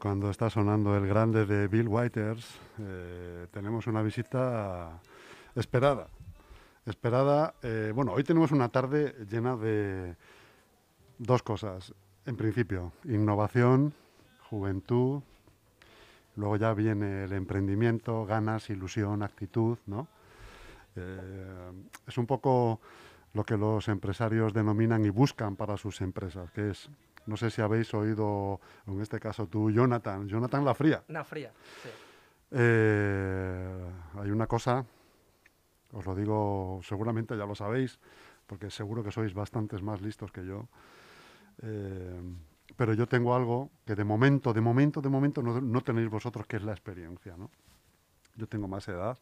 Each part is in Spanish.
cuando está sonando el grande de Bill Whiters, eh, tenemos una visita esperada. Esperada, eh, bueno, hoy tenemos una tarde llena de dos cosas. En principio, innovación, juventud, luego ya viene el emprendimiento, ganas, ilusión, actitud, ¿no? Eh, es un poco lo que los empresarios denominan y buscan para sus empresas, que es no sé si habéis oído, en este caso tú, Jonathan, Jonathan La Fría. La Fría, sí. Eh, hay una cosa, os lo digo, seguramente ya lo sabéis, porque seguro que sois bastantes más listos que yo. Eh, pero yo tengo algo que de momento, de momento, de momento no, no tenéis vosotros, que es la experiencia. ¿no? Yo tengo más edad.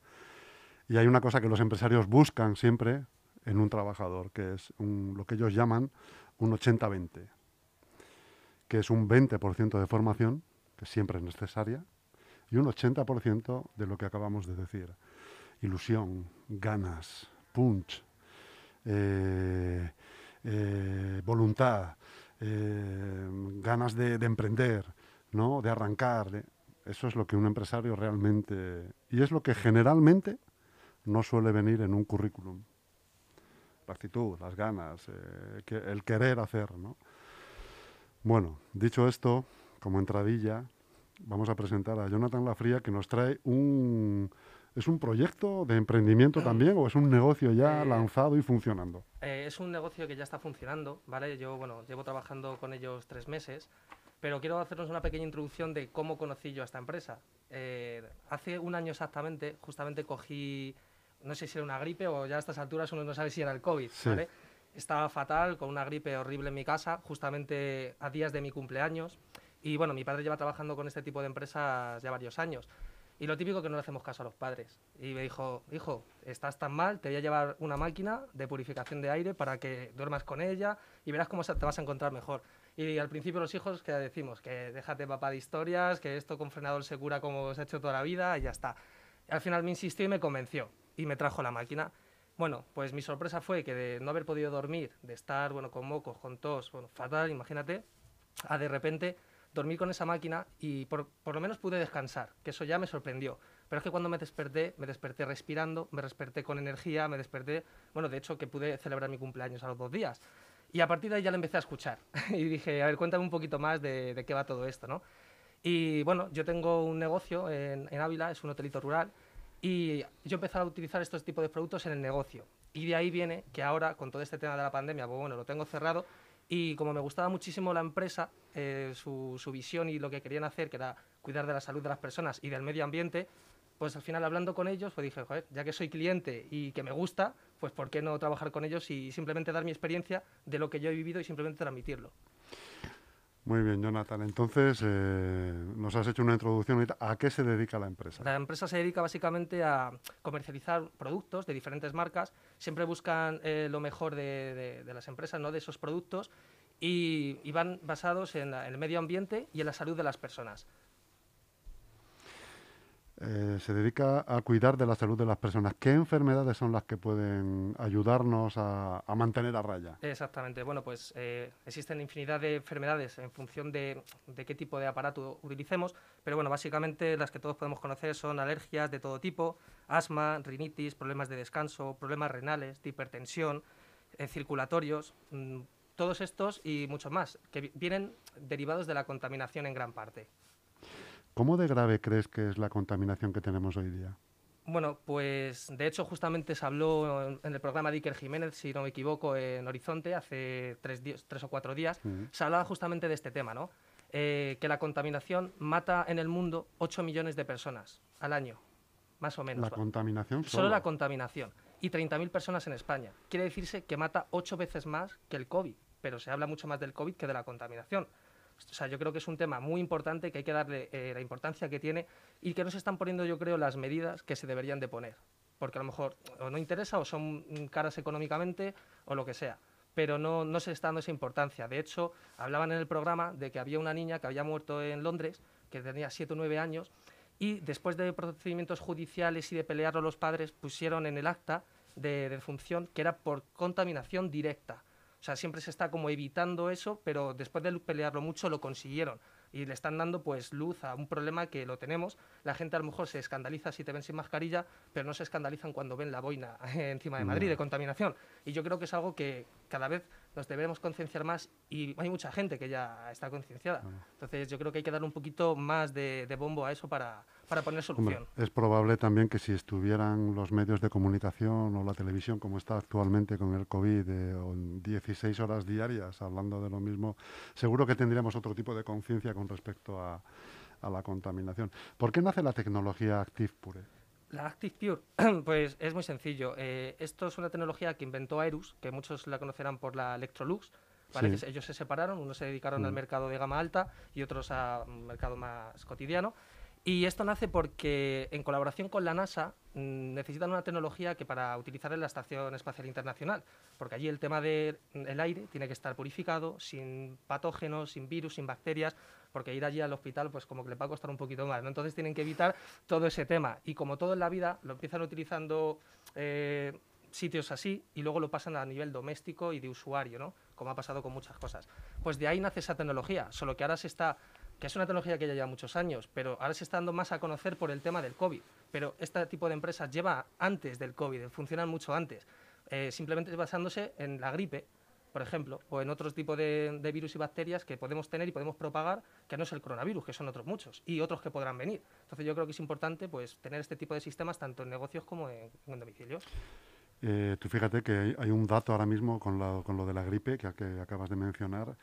Y hay una cosa que los empresarios buscan siempre en un trabajador, que es un, lo que ellos llaman un 80-20 que es un 20% de formación, que siempre es necesaria, y un 80% de lo que acabamos de decir. Ilusión, ganas, punch, eh, eh, voluntad, eh, ganas de, de, emprender, ¿no? de arrancar. Eso es lo que un empresario realmente... Y es lo que generalmente no suele venir en un currículum. La actitud, las ganas, que, el querer hacer, ¿no? Bueno, dicho esto, como entradilla, vamos a presentar a Jonathan Lafría que nos trae un... ¿Es un proyecto de emprendimiento también o es un negocio ya Eh, lanzado y funcionando? Eh, es un negocio que ya está funcionando, ¿vale? Yo, bueno, llevo trabajando con ellos tres meses, pero quiero hacernos una pequeña introducción de cómo conocí yo a esta empresa. Eh, hace un año exactamente, justamente cogí, no sé si era una gripe o ya a estas alturas uno no sabe si era el COVID, Sí. ¿vale? Estaba fatal, con una gripe horrible en mi casa, justamente a días de mi cumpleaños. Y bueno, mi padre lleva trabajando con este tipo de empresas ya varios años. Y lo típico que no le hacemos caso a los padres. Y me dijo, hijo, estás tan mal, te voy a llevar una máquina de purificación de aire para que duermas con ella y verás cómo te vas a encontrar mejor. Y al principio los hijos, que decimos? Que déjate papá de historias, que esto con frenador se cura como se ha hecho toda la vida y ya está. Y al final me insistió y me convenció y me trajo la máquina. Bueno, pues mi sorpresa fue que de no haber podido dormir, de estar bueno, con mocos, con tos, bueno, fatal, imagínate, a de repente dormir con esa máquina y por, por lo menos pude descansar, que eso ya me sorprendió. Pero es que cuando me desperté, me desperté respirando, me desperté con energía, me desperté, bueno, de hecho que pude celebrar mi cumpleaños a los dos días. Y a partir de ahí ya le empecé a escuchar. y dije, a ver, cuéntame un poquito más de, de qué va todo esto, ¿no? Y bueno, yo tengo un negocio en, en Ávila, es un hotelito rural, y yo empecé a utilizar estos tipos de productos en el negocio. Y de ahí viene que ahora, con todo este tema de la pandemia, pues bueno, lo tengo cerrado. Y como me gustaba muchísimo la empresa, eh, su, su visión y lo que querían hacer, que era cuidar de la salud de las personas y del medio ambiente, pues al final hablando con ellos, pues dije, joder, ya que soy cliente y que me gusta, pues ¿por qué no trabajar con ellos y simplemente dar mi experiencia de lo que yo he vivido y simplemente transmitirlo? Muy bien, Jonathan. Entonces, eh, nos has hecho una introducción. ¿A qué se dedica la empresa? La empresa se dedica básicamente a comercializar productos de diferentes marcas. Siempre buscan eh, lo mejor de, las empresas, ¿no? de esos productos, y, van basados en el medio ambiente y en la salud de las personas. Eh, se dedica a cuidar de la salud de las personas. ¿Qué enfermedades son las que pueden ayudarnos a, mantener a raya? Exactamente. Bueno, pues eh, existen infinidad de enfermedades en función de, qué tipo de aparato utilicemos, pero bueno, básicamente las que todos podemos conocer son alergias de todo tipo, asma, rinitis, problemas de descanso, problemas renales, hipertensión, eh, circulatorios, mm, todos estos y muchos más, que vi- vienen derivados de la contaminación en gran parte. ¿Cómo de grave crees que es la contaminación que tenemos hoy día? Bueno, pues de hecho justamente se habló en el programa de Iker Jiménez, si no me equivoco, en Horizonte, hace tres, tres o cuatro días, se hablaba justamente de este tema, ¿no? Eh, que la contaminación mata en el mundo 8 millones de personas al año, más o menos. La ¿va? contaminación Solo solo. la contaminación. Y 30.000 personas en España. Quiere decirse que mata ocho veces más que el COVID, pero se habla mucho más del COVID que de la contaminación. O sea, yo creo que es un tema muy importante que hay que darle eh, la importancia que tiene y que no se están poniendo, yo creo, las medidas que se deberían de poner. Porque a lo mejor o no interesa o son caras económicamente o lo que sea. Pero no, no se está dando esa importancia. De hecho, hablaban en el programa de que había una niña que había muerto en Londres, que tenía 7 o 9 años, y después de procedimientos judiciales y de pelearlo los padres, pusieron en el acta de defunción que era por contaminación directa. O sea, siempre se está como evitando eso, pero después de pelearlo mucho lo consiguieron. Y le están dando pues luz a un problema que lo tenemos. La gente a lo mejor se escandaliza si te ven sin mascarilla, pero no se escandalizan cuando ven la boina encima de Madrid de contaminación. Y yo creo que es algo que cada vez nos debemos concienciar más y hay mucha gente que ya está concienciada. Entonces yo creo que hay que dar un poquito más de, de bombo a eso para, para poner Hombre, solución. es probable también que si estuvieran los medios de comunicación o la televisión como está actualmente con el COVID, eh, o en 16 horas diarias hablando de lo mismo, seguro que tendríamos otro tipo de conciencia con respecto a, a la contaminación. ¿Por qué nace la tecnología Active Pure? La Active Pure, pues es muy sencillo. Eh, esto es una tecnología que inventó Aerus, que muchos la conocerán por la Electrolux. ¿vale? Sí. Ellos se separaron, unos se dedicaron al Mm. mercado de gama alta y otros a un mercado más cotidiano. Y esto nace porque, en colaboración con la NASA, mm, necesitan una tecnología que para utilizar en la Estación Espacial Internacional, porque allí el tema del el aire tiene que estar purificado, sin patógenos, sin virus, sin bacterias, porque ir allí al hospital pues como que le va a costar un poquito más. Entonces tienen que evitar todo ese tema. Y como todo en la vida, lo empiezan utilizando eh, sitios así y luego lo pasan a nivel doméstico y de usuario, ¿no? Como ha pasado con muchas cosas. Pues de ahí nace esa tecnología, solo que ahora se está que es una tecnología que ya lleva muchos años, pero ahora se está dando más a conocer por el tema del COVID. Pero este tipo de empresas lleva antes del COVID, funcionan mucho antes, eh, simplemente basándose en la gripe, por ejemplo, o en otros tipos de, virus y bacterias que podemos tener y podemos propagar, que no es el coronavirus, que son otros muchos, y otros que podrán venir. Entonces yo creo que es importante pues, tener este tipo de sistemas tanto en negocios como en, en domicilios. Eh, tú fíjate que hay, un dato ahora mismo con, la- con lo de la gripe que acabas de mencionar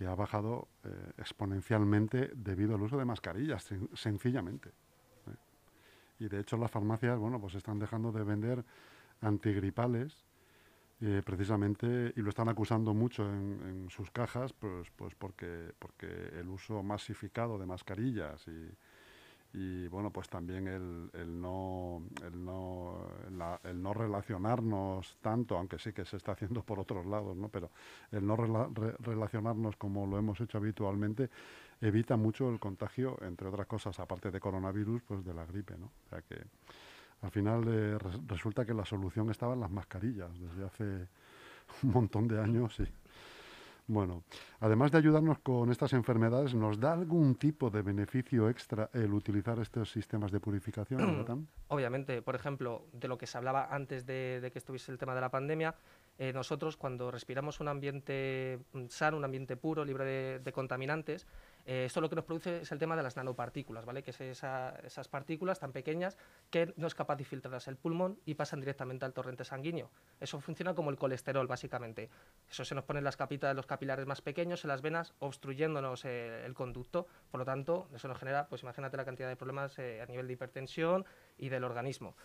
que ha bajado eh, exponencialmente debido al uso de mascarillas, sen- sencillamente. ¿eh? Y de hecho las farmacias, bueno, pues están dejando de vender antigripales eh, precisamente y lo están acusando mucho en, en sus cajas, pues, pues porque, porque el uso masificado de mascarillas y, y bueno, pues también el, el no, el, no, la- el no relacionarnos tanto, aunque sí que se está haciendo por otros lados, ¿no? pero el no rela- re- relacionarnos como lo hemos hecho habitualmente evita mucho el contagio, entre otras cosas, aparte de coronavirus, pues de la gripe. ¿no? O sea que al final eh, res- resulta que la solución estaba en las mascarillas desde hace un montón de años y bueno, además de ayudarnos con estas enfermedades, ¿nos da algún tipo de beneficio extra el utilizar estos sistemas de purificación, Jonathan? Obviamente, por ejemplo, de lo que se hablaba antes de, de que estuviese el tema de la pandemia, eh, nosotros cuando respiramos un ambiente mm, sano, un ambiente puro, libre de, de contaminantes, eh, esto lo que nos produce es el tema de las nanopartículas, ¿vale? Que es esa- esas partículas tan pequeñas que no es capaz de filtrarse el pulmón y pasan directamente al torrente sanguíneo. Eso funciona como el colesterol, básicamente. Eso se nos pone en las capitas, los capilares más pequeños, en las venas, obstruyéndonos eh, el conducto. Por lo tanto, eso nos genera, pues imagínate la cantidad de problemas eh, a nivel de hipertensión y del organismo.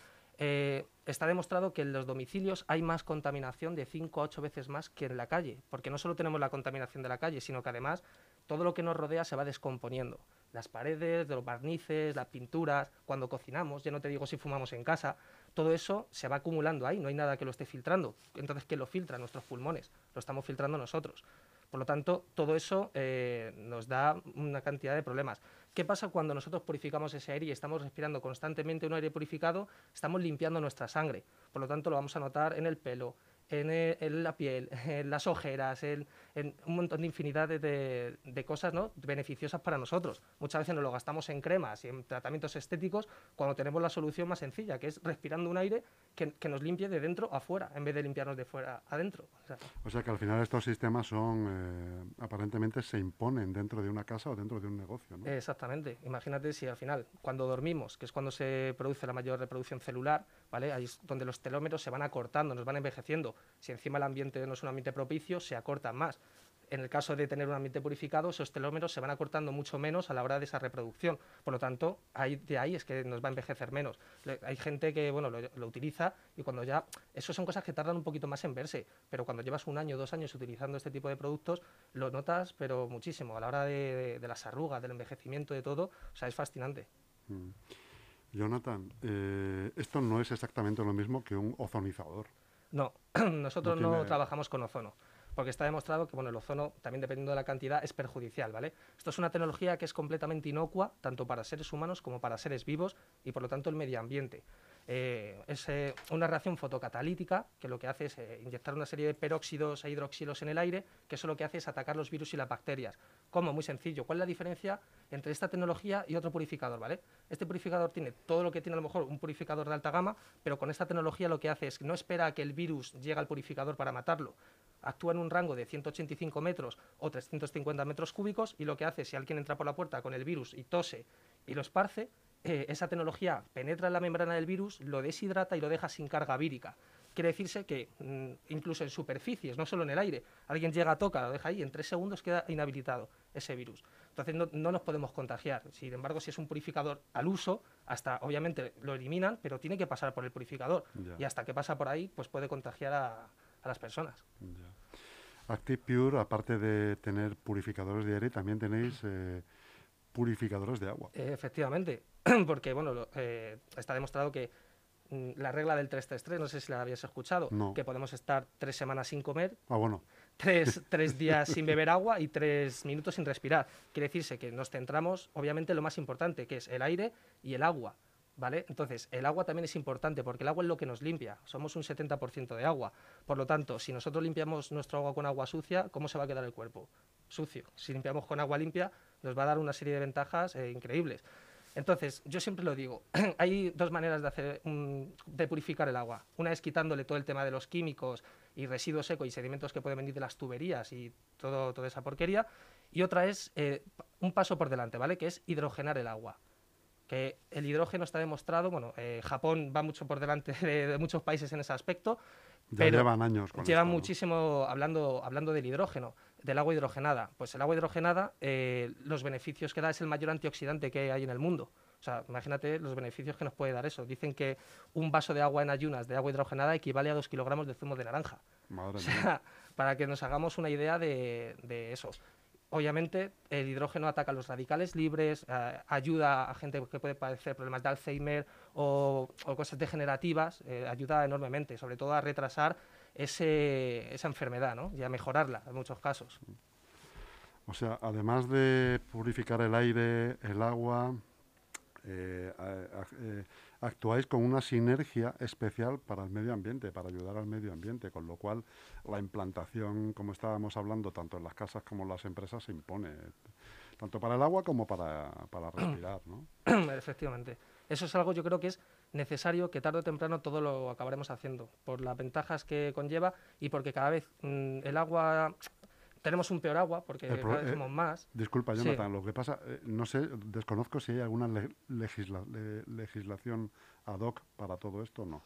Está demostrado que en los domicilios hay más contaminación de 5 a 8 veces más que en la calle, porque no solo tenemos la contaminación de la calle, sino que además todo lo que nos rodea se va descomponiendo. Las paredes, los barnices, las pinturas, cuando cocinamos, ya no te digo si fumamos en casa, todo eso se va acumulando ahí, no hay nada que lo esté filtrando. Entonces, ¿qué lo filtra? Nuestros pulmones, lo estamos filtrando nosotros. Por lo tanto, todo eso eh, nos da una cantidad de problemas. ¿Qué pasa cuando nosotros purificamos ese aire y estamos respirando constantemente un aire purificado? Estamos limpiando nuestra sangre. Por lo tanto, lo vamos a notar en el pelo, en, eh, en la piel, en las ojeras, en, en un montón de infinidad de, de- de cosas ¿no? beneficiosas para nosotros. Muchas veces nos lo gastamos en cremas y en tratamientos estéticos cuando tenemos la solución más sencilla, que es respirando un aire que, que nos limpie de dentro a fuera, en vez de limpiarnos de fuera adentro. O sea, O sea que al final estos sistemas son, eh, aparentemente se imponen dentro de una casa o dentro de un negocio, ¿no? Exactamente. Imagínate si al final, cuando dormimos, que es cuando se produce la mayor reproducción celular, ¿vale? Ahí es donde los telómeros se van acortando, nos van envejeciendo. Si encima el ambiente no es un ambiente propicio, se acortan más. En el caso de tener un ambiente purificado, esos telómeros se van acortando mucho menos a la hora de esa reproducción. Por lo tanto, ahí, de ahí es que nos va a envejecer menos. Le- hay gente que bueno, lo, lo utiliza y cuando ya... Eso son cosas que tardan un poquito más en verse, pero cuando llevas un año, dos años utilizando este tipo de productos, lo notas, pero muchísimo, a la hora de, de- de las arrugas, del envejecimiento, de todo. O sea, es fascinante. Mm. Jonathan, eh, esto no es exactamente lo mismo que un ozonizador. No, nosotros no, tiene- trabajamos con ozono, porque está demostrado que bueno, el ozono, también dependiendo de la cantidad, es perjudicial, ¿vale? Esto es una tecnología que es completamente inocua, tanto para seres humanos como para seres vivos, y por lo tanto el medio ambiente. Eh, es eh, una reacción fotocatalítica que lo que hace es eh, inyectar una serie de peróxidos e hidroxilos en el aire, que eso lo que hace es atacar los virus y las bacterias. ¿Cómo? Muy sencillo. ¿Cuál es la diferencia entre esta tecnología y otro purificador? ¿vale? Este purificador tiene todo lo que tiene a lo mejor un purificador de alta gama, pero con esta tecnología lo que hace es que no espera a que el virus llegue al purificador para matarlo. Actúa en un rango de 185 metros o 350 metros cúbicos y lo que hace, si alguien entra por la puerta con el virus y tose y lo esparce, eh, esa tecnología penetra en la membrana del virus, lo deshidrata y lo deja sin carga vírica. Quiere decirse que mm, incluso en superficies, no solo en el aire, alguien llega, toca, lo deja ahí, en tres segundos queda inhabilitado ese virus. Entonces no, no nos podemos contagiar. Sin embargo, si es un purificador al uso, hasta obviamente lo eliminan, pero tiene que pasar por el purificador. Ya. Y hasta que pasa por ahí, pues puede contagiar a, a las personas. Ya. Active Pure, aparte de tener purificadores de aire, también tenéis eh, purificadores de agua. Eh, efectivamente, porque bueno, lo- eh, está demostrado que mm, la regla del 333, no sé si la habías escuchado, No. que podemos estar tres semanas sin comer, Ah, bueno, tres, tres días sin beber agua y tres minutos sin respirar. Quiere decirse que nos centramos, obviamente, en lo más importante, que es el aire y el agua. ¿Vale? Entonces, el agua también es importante porque el agua es lo que nos limpia. Somos un 70% de agua. Por lo tanto, si nosotros limpiamos nuestro agua con agua sucia, ¿cómo se va a quedar el cuerpo? Sucio. Si limpiamos con agua limpia, nos va a dar una serie de ventajas eh, increíbles. Entonces, yo siempre lo digo, hay dos maneras de, hacer, de purificar el agua. Una es quitándole todo el tema de los químicos y residuos secos y sedimentos que pueden venir de las tuberías y todo, toda esa porquería. Y otra es eh, un paso por delante, ¿vale? Que es hidrogenar el agua. Que el hidrógeno está demostrado, bueno, eh, Japón va mucho por delante de, de muchos países en ese aspecto, ya Pero llevan años con Llevan esto, ¿no? muchísimo hablando, hablando del hidrógeno, del agua hidrogenada. Pues el agua hidrogenada, eh, los beneficios que da es el mayor antioxidante que hay en el mundo. O sea, imagínate los beneficios que nos puede dar eso. Dicen que un vaso de agua en ayunas de agua hidrogenada equivale a dos kilogramos de zumo de naranja. Madre O mía. sea, para que nos hagamos una idea de, de eso. Obviamente, el hidrógeno ataca a los radicales libres, eh, ayuda a gente que puede padecer problemas de Alzheimer o, o cosas degenerativas, eh, ayuda enormemente, sobre todo a retrasar ese- esa enfermedad ¿no? y a mejorarla en muchos casos. O sea, además de purificar el aire, el agua, eh, eh, actuáis con una sinergia especial para el medio ambiente, para ayudar al medio ambiente, con lo cual la implantación, como estábamos hablando, tanto en las casas como en las empresas, se impone, tanto para el agua como para, para respirar, ¿no? Efectivamente. Eso es algo yo creo que es necesario que tarde o temprano todo lo acabaremos haciendo, por las ventajas que conlleva y porque cada vez mm, el agua, tenemos un peor agua, porque El pro- cada vez eh, más. Disculpa, Sí. Jonathan, lo que pasa, eh, no sé, desconozco si hay alguna le- legisla- le- legislación ad hoc para todo esto o no.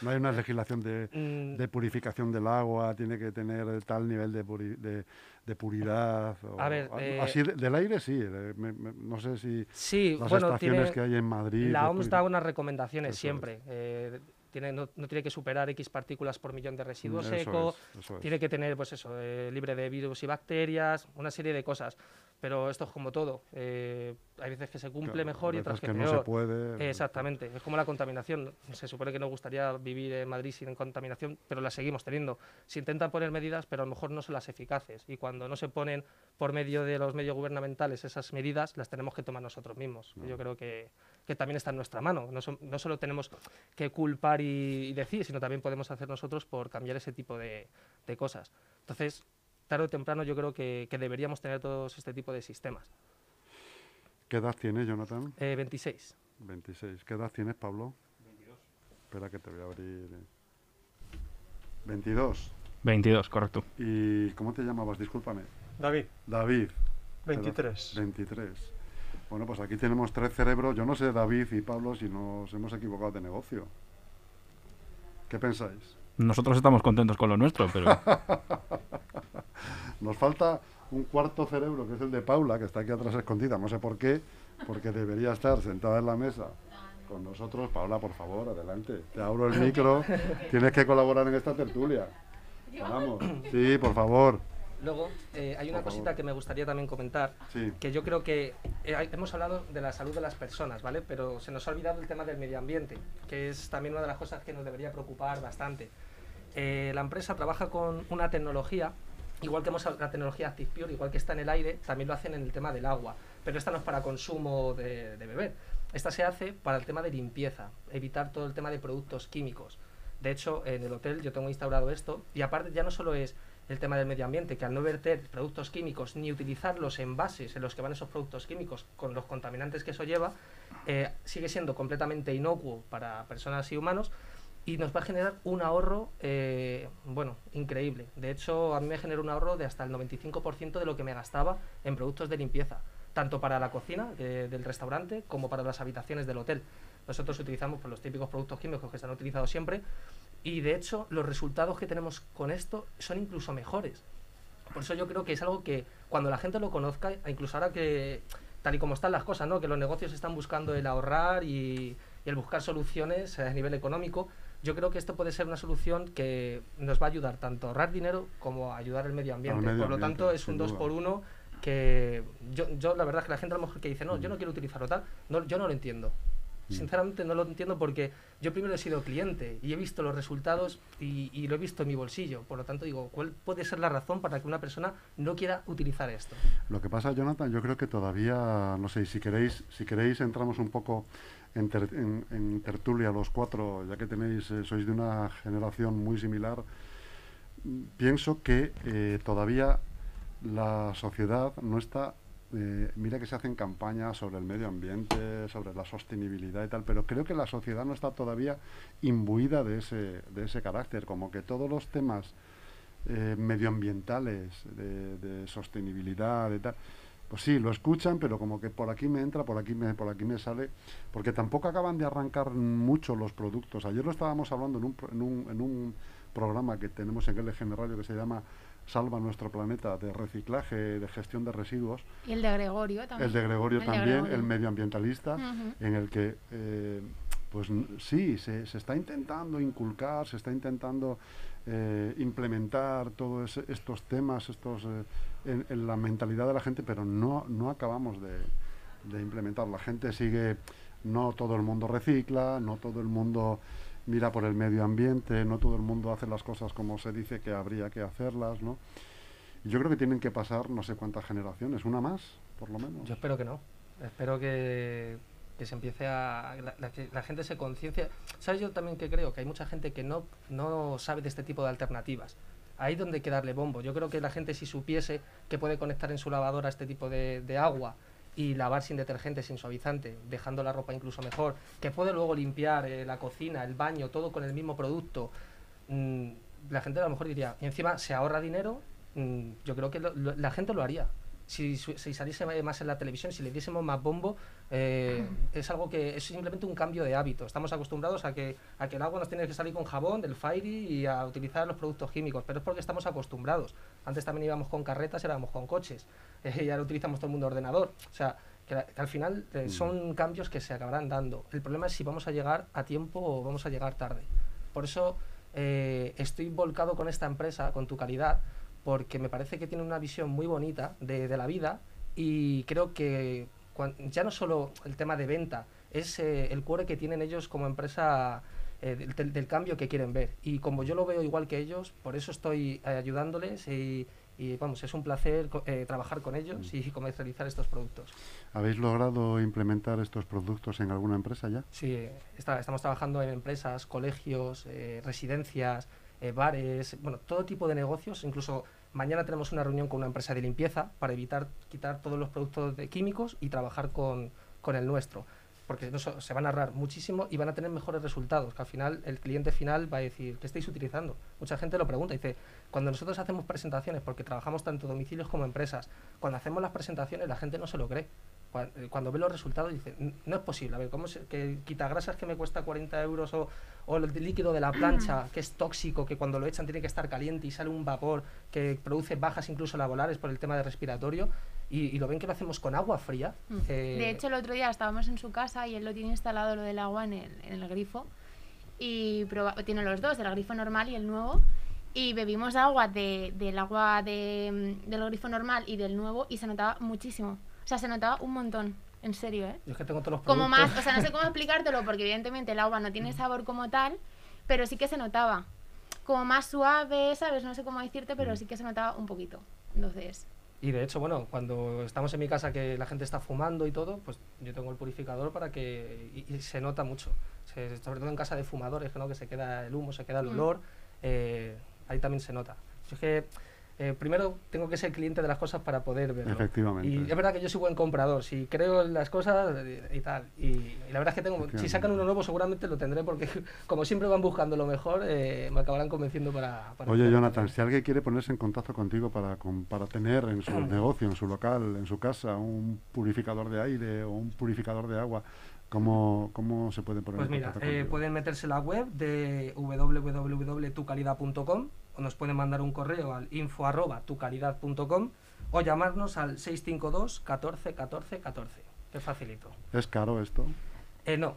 No hay una legislación de, Mm, de purificación del agua, tiene que tener tal nivel de, puri- de, de puridad. o- A ver, eh, así de- del aire sí, me- me- no sé si Sí, las bueno, estaciones tiene, que hay en Madrid. la de OMS da unas recomendaciones siempre. eh, tiene, no, no tiene que superar X partículas por millón de residuo Eso seco, es, eso es. tiene que tener, pues eso, eh, libre de virus y bacterias, una serie de cosas. Pero esto es como todo. eh, hay veces que se cumple Claro, mejor y otras que, que no peor. se puede. Exactamente, es como la contaminación. Se supone que nos gustaría vivir en Madrid sin contaminación, pero la seguimos teniendo. Se intentan poner medidas, pero a lo mejor no son las eficaces. Y cuando no se ponen por medio de los medios gubernamentales esas medidas, las tenemos que tomar nosotros mismos. Yo creo que que también está en nuestra mano. No, son- no solo tenemos que culpar y, y decir, sino también podemos hacer nosotros por cambiar ese tipo de, de cosas. Entonces, tarde o temprano yo creo que, que deberíamos tener todos este tipo de sistemas. ¿Qué edad tienes, Jonathan? Eh, 26. 26. ¿Qué edad tienes, Pablo? 22. Espera que te voy a abrir. eh. 22. 22, correcto. ¿Y cómo te llamabas? Discúlpame. David, David. 23. 23. Bueno, pues aquí tenemos tres cerebros. Yo no sé, David y Pablo, si nos hemos equivocado de negocio. ¿Qué pensáis? Nosotros estamos contentos con lo nuestro, pero Nos falta un cuarto cerebro, que es el de Paula, que está aquí atrás escondida. No sé por qué, porque debería estar sentada en la mesa con nosotros. Paula, por favor, adelante. Te abro el micro. Tienes que colaborar en esta tertulia. Vamos. Sí, por favor. Luego, eh, hay una Por favor. cosita que me gustaría también comentar, Sí. que yo creo que eh, hemos hablado de la salud de las personas, ¿vale? Pero se nos ha olvidado el tema del medio ambiente, que es también una de las cosas que nos debería preocupar bastante. Eh, la empresa trabaja con una tecnología, igual que hemos la tecnología Active Pure, igual que está en el aire, también lo hacen en el tema del agua, pero esta no es para consumo de, de beber. Esta se hace para el tema de limpieza, evitar todo el tema de productos químicos. De hecho, en el hotel yo tengo instaurado esto y aparte ya no solo es el tema del medio ambiente, que al no verter productos químicos ni utilizar los envases en los que van esos productos químicos con los contaminantes que eso lleva, eh, sigue siendo completamente inocuo para personas y humanos y nos va a generar un ahorro, eh, bueno, increíble. De hecho, a mí me generó un ahorro de hasta el 95% de lo que me gastaba en productos de limpieza, tanto para la cocina de- del restaurante como para las habitaciones del hotel. Nosotros utilizamos pues, los típicos productos químicos que se han utilizado siempre y de hecho los resultados que tenemos con esto son incluso mejores. Por eso yo creo que es algo que cuando la gente lo conozca, incluso ahora que tal y como están las cosas, ¿no? que los negocios están buscando el ahorrar y, y el buscar soluciones a nivel económico, yo creo que esto puede ser una solución que nos va a ayudar tanto a ahorrar dinero como a ayudar al medio ambiente. medio por lo ambiente, tanto, es un dos duda. por uno que yo, yo la verdad que la gente a lo mejor que dice, no, yo no quiero utilizarlo tal, no, yo no lo entiendo. Mm. Sinceramente no lo entiendo porque yo primero he sido cliente y he visto los resultados y, y lo he visto en mi bolsillo. Por lo tanto, digo, ¿cuál puede ser la razón para que una persona no quiera utilizar esto? Lo que pasa, Jonathan, yo creo que todavía, no sé, si queréis, si queréis entramos un poco en, ter- en- en tertulia los cuatro, ya que tenéis, eh, sois de una generación muy similar. Pienso que eh, todavía la sociedad no está. Eh, mira que se hacen campañas sobre el medio ambiente, sobre la sostenibilidad y tal, pero creo que la sociedad no está todavía imbuida de ese, de ese carácter, como que todos los temas eh, medioambientales, de, sostenibilidad, de tal. Pues sí, lo escuchan, pero como que por aquí me entra, por aquí me, por aquí me sale, porque tampoco acaban de arrancar mucho los productos. Ayer lo estábamos hablando en un, en un, en un programa que tenemos en LGN Radio que se llama Salva nuestro planeta, de reciclaje, de gestión de residuos. Y el de Gregorio también. El de Gregorio El de también, Gregorio. el medioambientalista, en el que, eh, pues sí, se, se está intentando inculcar, se está intentando eh, implementar todos estos temas, estos eh, en, en la mentalidad de la gente, pero no, no acabamos de, de implementar. La gente sigue, no todo el mundo recicla, no todo el mundo mira por el medio ambiente, no todo el mundo hace las cosas como se dice que habría que hacerlas, ¿no? Yo creo que tienen que pasar no sé cuántas generaciones, una más, por lo menos. Yo espero que no. Espero que, que se empiece a. La, la- que la gente se conciencia. ¿Sabes yo también que creo? Que hay mucha gente que no, no sabe de este tipo de alternativas. Ahí donde hay que darle bombo. Yo creo que la gente, si supiese que puede conectar en su lavadora este tipo de, de agua y lavar sin detergente, sin suavizante, dejando la ropa incluso mejor, que puede luego limpiar eh, la cocina, el baño, todo con el mismo producto, mm, la gente a lo mejor diría, encima se ahorra dinero, mm, yo creo que lo- lo- la gente lo haría. Si, si saliese más en la televisión, si le diésemos más bombo, eh, es algo que es simplemente un cambio de hábito. Estamos acostumbrados a que, a que el agua nos tiene que salir con jabón, del Fairy y a utilizar los productos químicos, pero es porque estamos acostumbrados. Antes también íbamos con carretas, ahora vamos con coches, eh, y ahora utilizamos todo el mundo ordenador. O sea, que, que al final eh, son cambios que se acabarán dando. El problema es si vamos a llegar a tiempo o vamos a llegar tarde. Por eso eh, estoy volcado con esta empresa, con tu calidad, porque me parece que tiene una visión muy bonita de, de la vida y creo que cuan- ya no solo el tema de venta, es eh, el cuore que tienen ellos como empresa eh, del, del- cambio que quieren ver. Y como yo lo veo igual que ellos, por eso estoy eh, ayudándoles y, Y vamos, es un placer eh, trabajar con ellos y comercializar estos productos. ¿Habéis logrado implementar estos productos en alguna empresa ya? Sí, está- estamos trabajando en empresas, colegios, eh, residencias, eh, bares, bueno, todo tipo de negocios. Incluso mañana tenemos una reunión con una empresa de limpieza para evitar quitar todos los productos de químicos y trabajar con, con el nuestro. Porque no se van a ahorrar muchísimo y van a tener mejores resultados, que al final el cliente final va a decir, ¿qué estáis utilizando? Mucha gente lo pregunta, dice, cuando nosotros hacemos presentaciones, porque trabajamos tanto domicilios como empresas, cuando hacemos las presentaciones la gente no se lo cree. Eh, Cuando ve los resultados dice, "N- no es posible, a ver, ¿cómo se, que quitagrasas que me cuesta 40 euros o, o el líquido de la plancha, que es tóxico, que cuando lo echan tiene que estar caliente y sale un vapor que produce bajas incluso laborales por el tema de respiratorio, y, y lo ven que lo hacemos con agua fría. Mm. eh, De hecho, el otro día estábamos en su casa y él lo tiene instalado lo del agua en el, en el grifo. Y proba- tiene los dos, el grifo normal y el nuevo. Y bebimos agua de, del agua de, mm, del grifo normal y del nuevo y se notaba muchísimo. O sea, se notaba un montón, en serio, ¿eh? yo es que tengo todos los Como productos. más, o sea, no sé cómo explicártelo porque evidentemente el agua no tiene sabor como tal, pero sí que se notaba. Como más suave, ¿sabes? No sé cómo decirte, pero sí que se notaba un poquito. Entonces, Y de hecho, bueno, cuando estamos en mi casa que la gente está fumando y todo, pues yo tengo el purificador para que... Y, y se nota mucho. Se- sobre todo en casa de fumadores, ¿no? que se queda el humo, se queda el Mm. olor, eh, ahí también se nota. Yo es que eh, primero tengo que ser cliente de las cosas para poder verlo. Efectivamente. Y es verdad que yo soy buen comprador, si creo en las cosas eh, y tal. Y, y la verdad es que tengo, si sacan uno nuevo seguramente lo tendré porque como siempre van buscando lo mejor, eh, me acabarán convenciendo para... para Oye, Jonathan, si alguien quiere ponerse en contacto contigo para, con- para tener en su negocio, en su local, en su casa, un purificador de aire o un purificador de agua, ¿cómo, cómo se puede poner Pues mira, eh, pueden meterse en la web de www.tucalidad.com o nos pueden mandar un correo al info arroba tucalidad.com o llamarnos al 652 14 14 14. Qué facilito. ¿Es caro esto? Eh, no,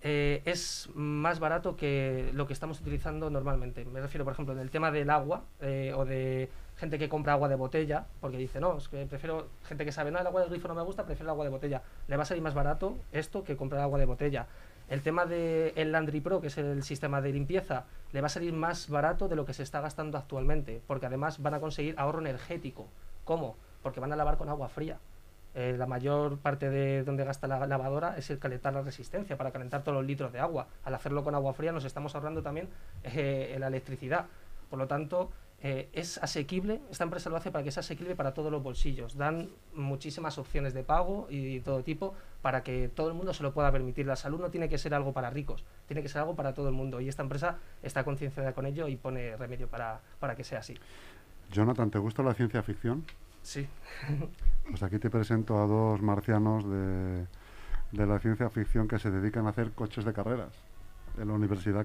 eh, es más barato que lo que estamos utilizando normalmente. Me refiero, por ejemplo, en el tema del agua eh, o de gente que compra agua de botella, porque dice, no, es que prefiero gente que sabe, no, el agua del grifo no me gusta, prefiero el agua de botella. Le va a salir más barato esto que comprar agua de botella. El tema del el Landry Pro, que es el sistema de limpieza, le va a salir más barato de lo que se está gastando actualmente, porque además van a conseguir ahorro energético. ¿Cómo? Porque van a lavar con agua fría. Eh, la mayor parte de donde gasta la lavadora es el calentar la resistencia para calentar todos los litros de agua. Al hacerlo con agua fría nos estamos ahorrando también eh, la electricidad. Por lo tanto, eh, es asequible, esta empresa lo hace para que sea asequible para todos los bolsillos. Dan muchísimas opciones de pago y todo tipo para que todo el mundo se lo pueda permitir. La salud no tiene que ser algo para ricos, tiene que ser algo para todo el mundo. Y esta empresa está concienciada con ello y pone remedio para, para que sea así. Jonathan, ¿te gusta la ciencia ficción? Sí. Pues aquí te presento a dos marcianos de, de la ciencia ficción que se dedican a hacer coches de carreras en la Universidad